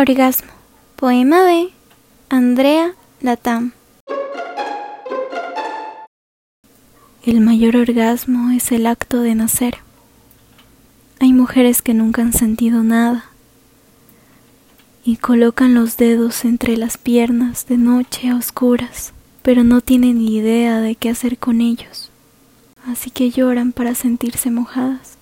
Orgasmo. Poema de Andrea Latam. El mayor orgasmo es el acto de nacer. Hay mujeres que nunca han sentido nada y colocan los dedos entre las piernas de noche a oscuras, pero no tienen ni idea de qué hacer con ellos, así que lloran para sentirse mojadas.